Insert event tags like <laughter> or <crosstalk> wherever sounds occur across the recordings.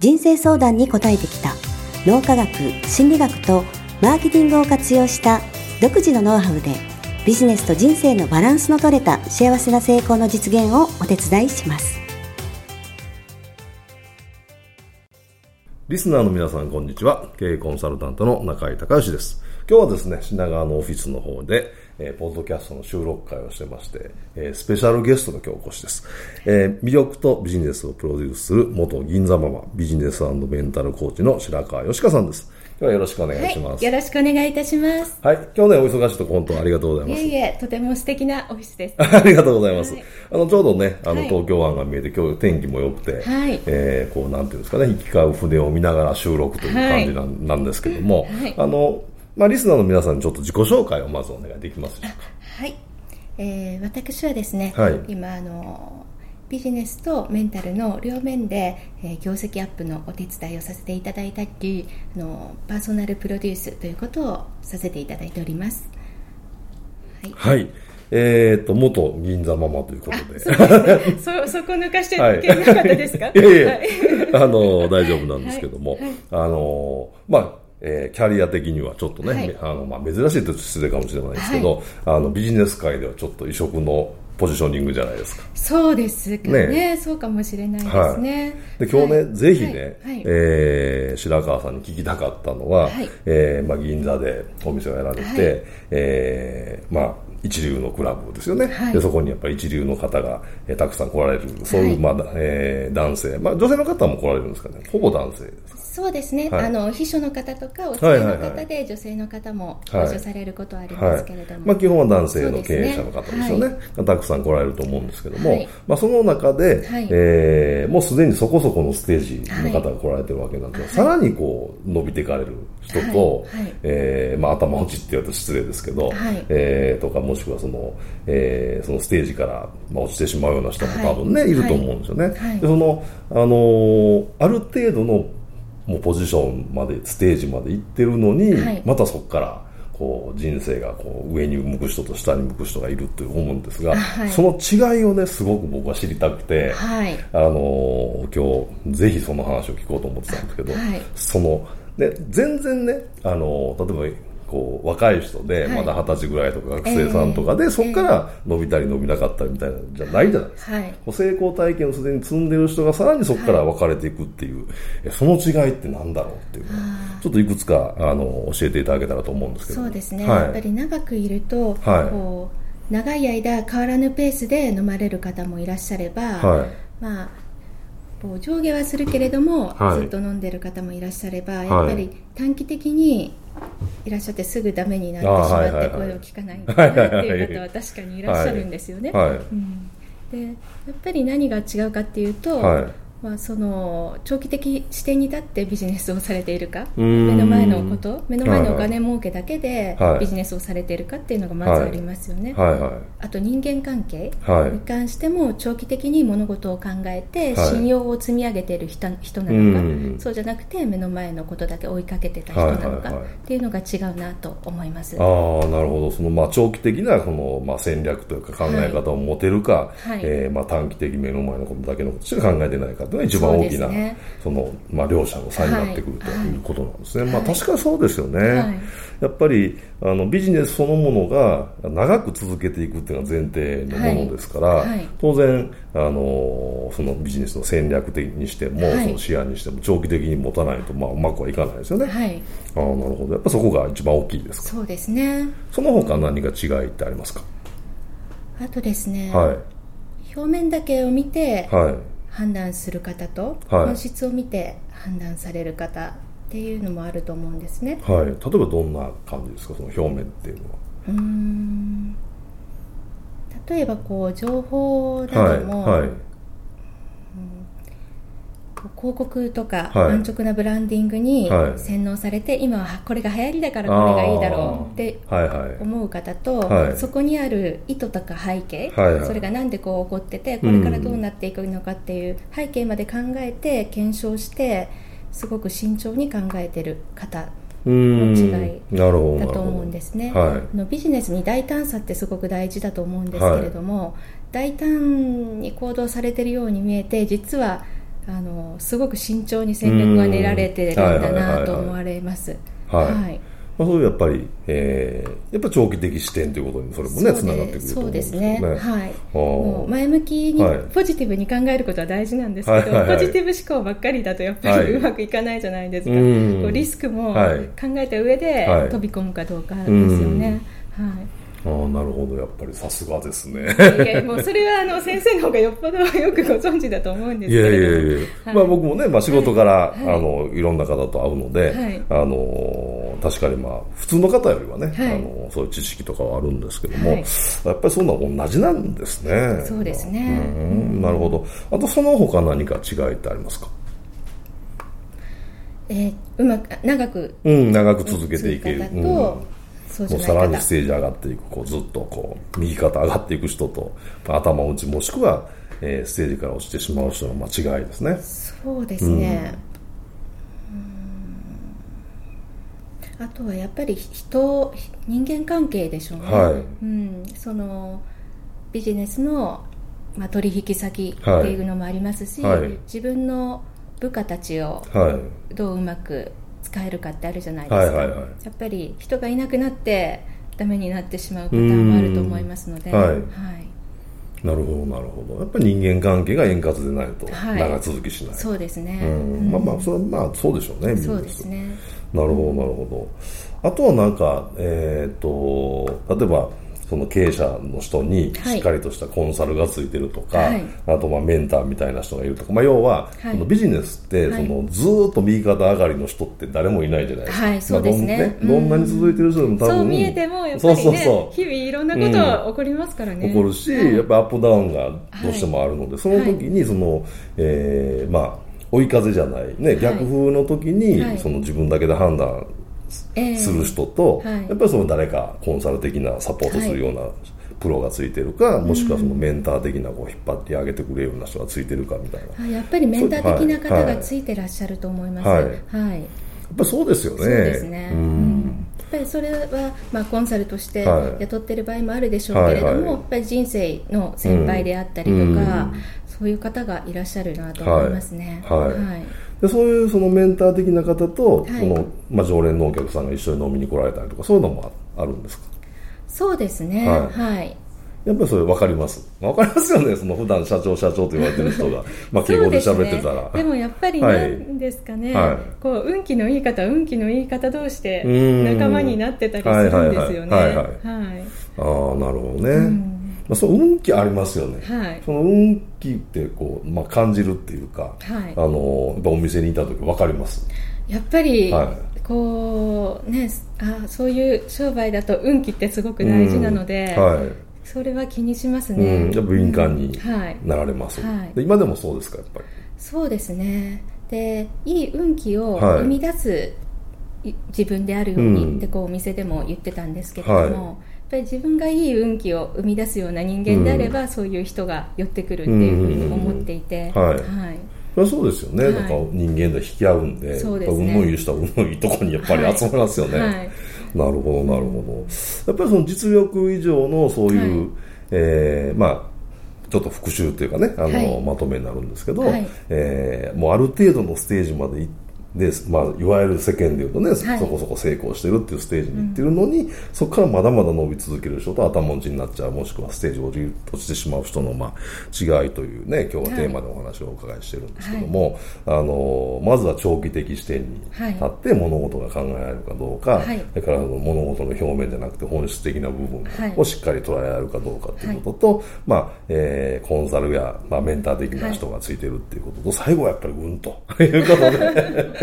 人生相談に応えてきた。脳科学心理学とマーケティングを活用した独自のノウハウでビジネスと人生のバランスの取れた幸せな成功の実現をお手伝いします。リスナーの皆さんこんにちは。経営コンサルタントの中井隆義です。今日はですね品川のオフィスの方でえー、ポッドキャストの収録会をしてまして、えー、スペシャルゲストの今日お越しです。えー、魅力とビジネスをプロデュースする元銀座ママ、ビジネスメンタルコーチの白川よしかさんです。今日はよろしくお願いします、はい、よろしくお願いいたします。はい。今日ね、お忙しいとこ本当ありがとうございます。いえいえ、とても素敵なオフィスです。<laughs> ありがとうございます。はい、あの、ちょうどね、あの、東京湾が見えて、今日天気も良くて、はい、えー、こう、なんていうんですかね、行き交う船を見ながら収録という感じなん,、なんですけども、はい、あの、まあ、リスナーの皆さんにちょっと自己紹介をまずお願いできますでしょうか。はい、えー、私はですね、はい、今あのビジネスとメンタルの両面で、えー、業績アップのお手伝いをさせていただいたりあのパーソナルプロデュースということをさせていただいております。はい、はい。えー、と元銀座ママということで。そそそこ抜かしていけなかったですか？い。やいや、はい、あの大丈夫なんですけども、はいはい、あのまあえー、キャリア的にはちょっとね、はい、あのまあ、珍しいと失礼かもしれないですけど、はい、あのビジネス界ではちょっと異色のポジショニングじゃないですか。そうですかね。ねそうかもしれないですね。はい、で今日ね、はい、ぜひね、はい、えー、白川さんに聞きたかったのは、はい、えー、まあ、銀座でお店をやられて、はい、えー、まあ、一流のクラブですよね、はい、でそこにやっぱり一流の方が、えー、たくさん来られる。そういう、まあえー、男性、まあ、女性の方も来られるんですかね。ほぼ男性ですそうですね、はい、あの秘書の方とかお付き合いの方で、女性の方もご一緒されることはありますけれども、まあ、基本は男性の経営者の方ですよね、ね、たくさん来られると思うんですけども、まあ、その中で、はい、えー、もうすでにそこそこのステージの方が来られてるわけなんで、さらにこう伸びていかれる人と、はい、えー、まあ、頭打ちって言うと失礼ですけど、はい、えー、とかもしくはその、えー、そのステージから、まあ、落ちてしまうような人も多分ね、はい、いると思うんですよね。でそのあのー、ある程度のもうポジションまでステージまで行ってるのに、またそこからこう人生がこう上に向く人と下に向く人がいると思うんですが、はい、その違いをねすごく僕は知りたくて、はい、あの今日ぜひその話を聞こうと思ってたんですけど、はい、そので全然ねあの例えばこう若い人でまだ二十歳ぐらいとか学生さんとかで、そこから伸びたり伸びなかったりみたいなじゃないじゃないですか、はい、成功体験をすでに積んでる人がさらにそこから分かれていくっていう、その違いってなんだろうっていうちょっといくつかあの教えていただけたらと思うんですけど。そうですね、やっぱり長くいると、こう長い間変わらぬペースで飲まれる方もいらっしゃれば、まあこう上下はするけれども、はい、ずっと飲んでる方もいらっしゃればやっぱり短期的にいらっしゃってすぐダメになってしまって声を聞かないんだなっていう方は確かにいらっしゃるんですよね。うん、でやっぱり何が違うかっていうと、まあ、その長期的視点に立ってビジネスをされているか目の前のこと目の前のお金儲けだけでビジネスをされているかっていうのがまずありますよね、はい。はいはい、あと人間関係に関しても長期的に物事を考えて信用を積み上げている人人なのかそうじゃなくて目の前のことだけ追いかけてた人なのかっていうのが違うなと思います、ああなるほど。そのまあ長期的なそのまあ戦略というか考え方を持てるか、はい、えー、まあ短期的目の前のことだけのことしか考えてないかというのが一番大きなそ、ね,、の、まあ、両者の差になってくるということなんですね、はい、まあ、確かにそうですよね、はい、やっぱりあのビジネスそのものが長く続けていくっていうのが前提のものですから、はい、当然あのそのビジネスの戦略的にしても、その視野にしても長期的に持たないと、まあ、うまくはいかないですよね、はい、あなるほど。やっぱそこが一番大きいですか？そうですね。その他何が違いってありますか？あとですね、はい、表面だけを見て、はい、判断する方と、本質を見て判断される方っていうのもあると思うんですね。はい、例えばどんな感じですか？その表面っていうのは。うん。例えばこう情報なども、はい。はい、広告とか安直なブランディングに洗脳されて、はい、今はこれが流行りだからこれがいいだろうって思う方と、はい、そこにある意図とか背景、はいはい、それがなんでこう起こっててこれからどうなっていくのかっていう背景まで考えて検証してすごく慎重に考えてる方の違いだと思うんですね、はい、のビジネスに大胆さってすごく大事だと思うんですけれども、はい、大胆に行動されてるように見えて実はあのすごく慎重に戦略が練られてるんだなと思われます。はい。まあ、そういうやっぱり、えー、やっぱ長期的視点ということにそれもねつながってくると思うんですね。そうですね。はい。もう前向きに、ポジティブに考えることは大事なんですけど、ポジティブ思考ばっかりだとやっぱりうまくいかないじゃないですか。はい、こうリスクも考えた上で飛び込むかどうかですよね。はいああなるほどやっぱりさすがですね。いやもうそれはあの先生の方がよっぽどよくご存知だと思うんですけどいやいやいや、はい、まあ、僕もね、まあ、仕事から、はい、あのいろんな方と会うので、はい、あの確かにまあ普通の方よりはね、あのそういう知識とかはあるんですけども、やっぱりそんな同じなんですね。そうですね、うん、なるほど。あとその他何か違いってありますか？えー、うまく長く、うん、長く続けていける。と、うんもうさらにステージ上がっていくこうずっとこう右肩上がっていく人と頭打ちもしくは、えー、ステージから落ちてしまう人の間違いですね。そうですね、うん、あとはやっぱり人人間関係でしょうね、はい。うん、そのビジネスの、まあ、取引先っていうのもありますし、はい。はい、自分の部下たちをどううまく使えるかってあるじゃないですか、はいはいはい、やっぱり人がいなくなってダメになってしまうパターンもあると思いますので、はい、はい、なるほどなるほど。やっぱり人間関係が円滑でないと長続きしない、はい、そうですね、まあまあそれはまあそうでしょうねそうですね。なるほどなるほど。あとはなんかえっ、ー、と例えばその経営者の人にしっかりとしたコンサルがついてるとか、はい、あとまあメンターみたいな人がいるとか、まあ、要は、そのビジネスってそのずっと右肩上がりの人って誰もいないじゃないですか、はい。そうですね。どんなに続いてる人でも多分そう見えてもやっぱり、ね、そうそうそう。日々いろんなことが起こりますからね、うん、起こるし、やっぱアップダウンがどうしてもあるので、その時にその、えー、まあ追い風じゃない、ね、逆風の時に、その自分だけで判断する人と、やっぱりその誰かコンサル的なサポートするような、プロがついてるかもしくはそのメンター的なこう引っ張ってあげてくれるような人がついてるかみたいな、やっぱりメンター的な方がついてらっしゃると思います、はい、はい、やっぱそうですよね。そうですね、うん。やっぱりそれは、まあ、コンサルとして雇ってる場合もあるでしょうけれども、はいはい。はい、やっぱり人生の先輩であったりとか、うん、そういう方がいらっしゃるなと思いますね。はい、はい。はいでそういうそのメンター的な方と、はい、のまあ、常連のお客さんが一緒に飲みに来られたりとかそういうのもあるんですか？そうですね。はい、はい。やっぱりそれ分かります。分かりますよね、その普段社長社長と言われてる人が、<laughs> まあ敬語で喋ってたら。でね、でもやっぱりなんですかね、はい、こう運気のいい方、運気のいい方同士で仲間になってたりするんですよね。はいはいはい。はい、ああ、なるほどね。まあ、その運気ありますよね、はい、その運気ってこう、まあ、感じるっていうか、はい、あのやっぱお店にいた時分かります？やっぱり、はい、こうねあそういう商売だと運気ってすごく大事なので、うん、はい。それは気にしますね、うん、じゃ敏感になられます、うんはい、で今でもそうですかやっぱり？そうですね。でいい運気を生み出す、自分であるようにってこうお店でも言ってたんですけれども、はいぱり自分がいい運気を生み出すような人間であれば、うん、そういう人が寄ってくるっていうふうに思っていて、はい、はい、それはそうですよね、はい、なんか人間で引き合うんで、そうですね、運のいい人は運のいいところにやっぱり集まりますよね、はい、なるほどなるほど。やっぱりその実力以上のそういう、はい、えー、まあちょっと復習というかねあの、はい、まとめになるんですけど、はい、えー、もうある程度のステージまで行ってで、まあ、いわゆる世間でいうとね、はい、そこそこ成功してるっていうステージに行ってるのに、うん、そこからまだまだ伸び続ける人と頭打ちになっちゃうもしくはステージ落ち落ちてしまう人の、まあ、違いというね今日はテーマでお話をお伺いしてるんですけども、はい、あのまずは長期的視点に立って物事が考えられるかどうか、はい、それから物事の表面じゃなくて本質的な部分をしっかり捉えられるかどうかということと、まあえー、コンサルや、まあ、メンター的な人がついてるっていうことと最後はやっぱり運ということで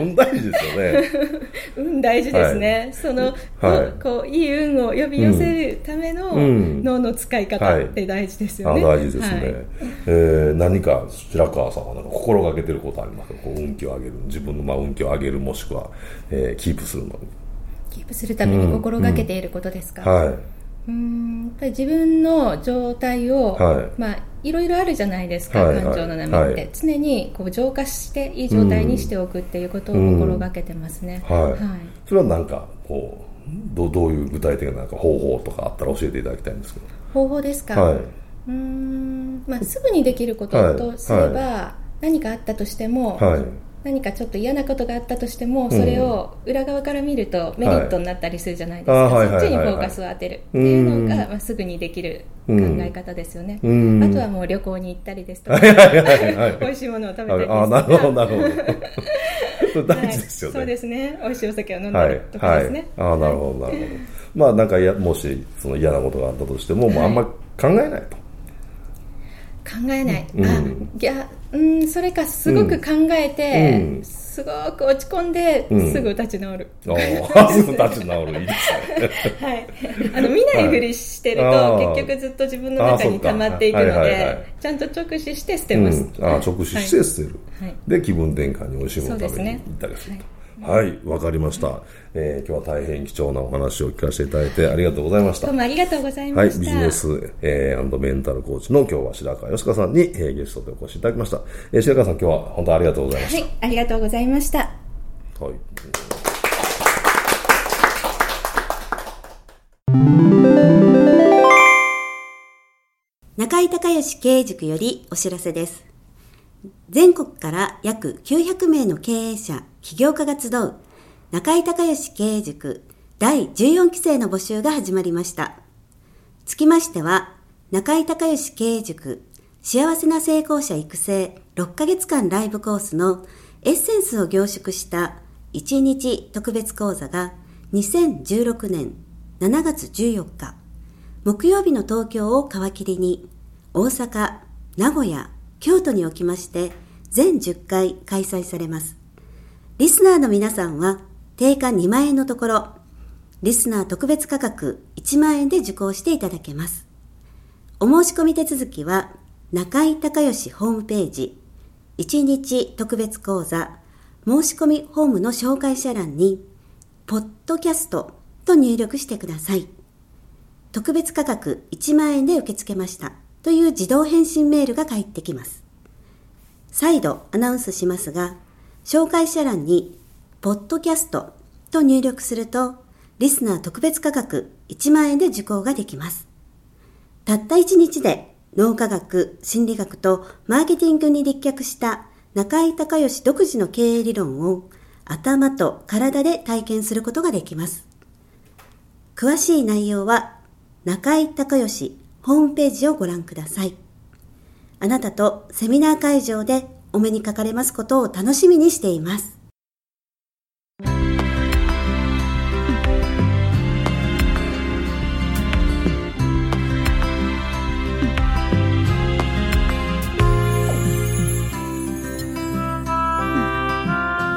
運大事ですよね。運 <laughs> 大事ですね。はい、その、はい、こういい運を呼び寄せるための脳の使い方って大事ですよね。はい、大事ですね。はい、えー、何か白川さんはなんか心がけてることありますか？こう運気を上げる、自分のまあ運気を上げるもしくは、えー、キープするのに。キープするために心がけていることですか？うんうん、はい。うんやっぱり自分の状態を、はい、まあいろいろあるじゃないですか、はい、感情の波って、はい、常にこう浄化していい状態にしておくっていうことを心がけてますね、うん、はい、それは何かこうどどういう具体的ななんか方法とかあったら教えていただきたいんですけど。方法ですか、はい、うんまあすぐにできることとすれば、何かあったとしても、はい何かちょっと嫌なことがあったとしても、それを裏側から見るとメリットになったりするじゃないですか、はい、そっちにフォーカスを当てるっていうのが、まあ、すぐにできる考え方ですよね、あとはもう旅行に行ったりですとか、美味しいものを食べたりですとか、あなるほど、なるほど、<laughs> 大事ですよね、そうですね、美味しいお酒を飲んだりとかですね。あなるほど、なるほど。まあなんかやもしその嫌なことがあったとしても、もうあんま考えないと。考えない、うん、あいやうんそれかすごく考えて、うん、すごく落ち込んで、うん、すぐ立ち直る。あすぐ立ち直る。いいですね。はい。あの見ないふりしてると、はい、結局ずっと自分の中に溜まっていくので、はいはいはい、ちゃんと直視して捨てます、あ直視して捨てる、はい、で気分転換に美味しいもの食べに行ったりすると、はい、わかりました。えー、今日は大変貴重なお話を聞かせていただいてありがとうございました。どうもありがとうございました。はい、ビジネス、えー、メンタルコーチの今日は白川よしかさんに、えー、ゲストでお越しいただきました。えー、白川さん今日は本当ありがとうございました。はい、ありがとうございました。はい。中井隆義経営塾よりお知らせです。全国から約900名の経営者、起業家が集う中井隆義経営塾第14期生の募集が始まりました。つきましては、中井隆義経営塾幸せな成功者育成6ヶ月間ライブコースのエッセンスを凝縮した1日特別講座が2016年7月14日木曜日の東京を皮切りに大阪、名古屋、京都におきまして全10回開催されます。リスナーの皆さんは定価2万円のところ、リスナー特別価格1万円で受講していただけます。お申し込み手続きは中井隆義ホームページ1日特別講座申し込みホームの紹介者欄にポッドキャストと入力してください。特別価格1万円で受け付けました。という自動返信メールが返ってきます。再度アナウンスしますが、紹介者欄に、ポッドキャストと入力すると、リスナー特別価格1万円で受講ができます。たった1日で脳科学、心理学とマーケティングに立脚した中井隆義独自の経営理論を頭と体で体験することができます。詳しい内容は中井隆義ホームページをご覧ください。あなたとセミナー会場でお目にかかれますことを楽しみにしています。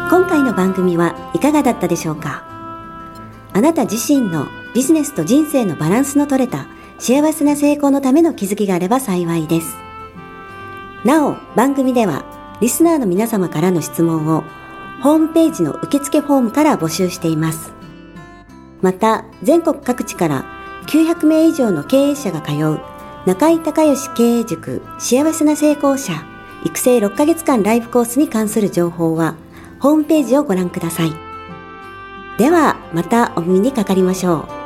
今回の番組はいかがだったでしょうか？あなた自身のビジネスと人生のバランスの取れた幸せな成功のための気づきがあれば幸いです。なお、番組では、リスナーの皆様からの質問を、ホームページの受付フォームから募集しています。また、全国各地から900名以上の経営者が通う、中井隆義経営塾幸せな成功者育成6ヶ月間ライブコースに関する情報は、ホームページをご覧ください。では、またお耳にかかりましょう。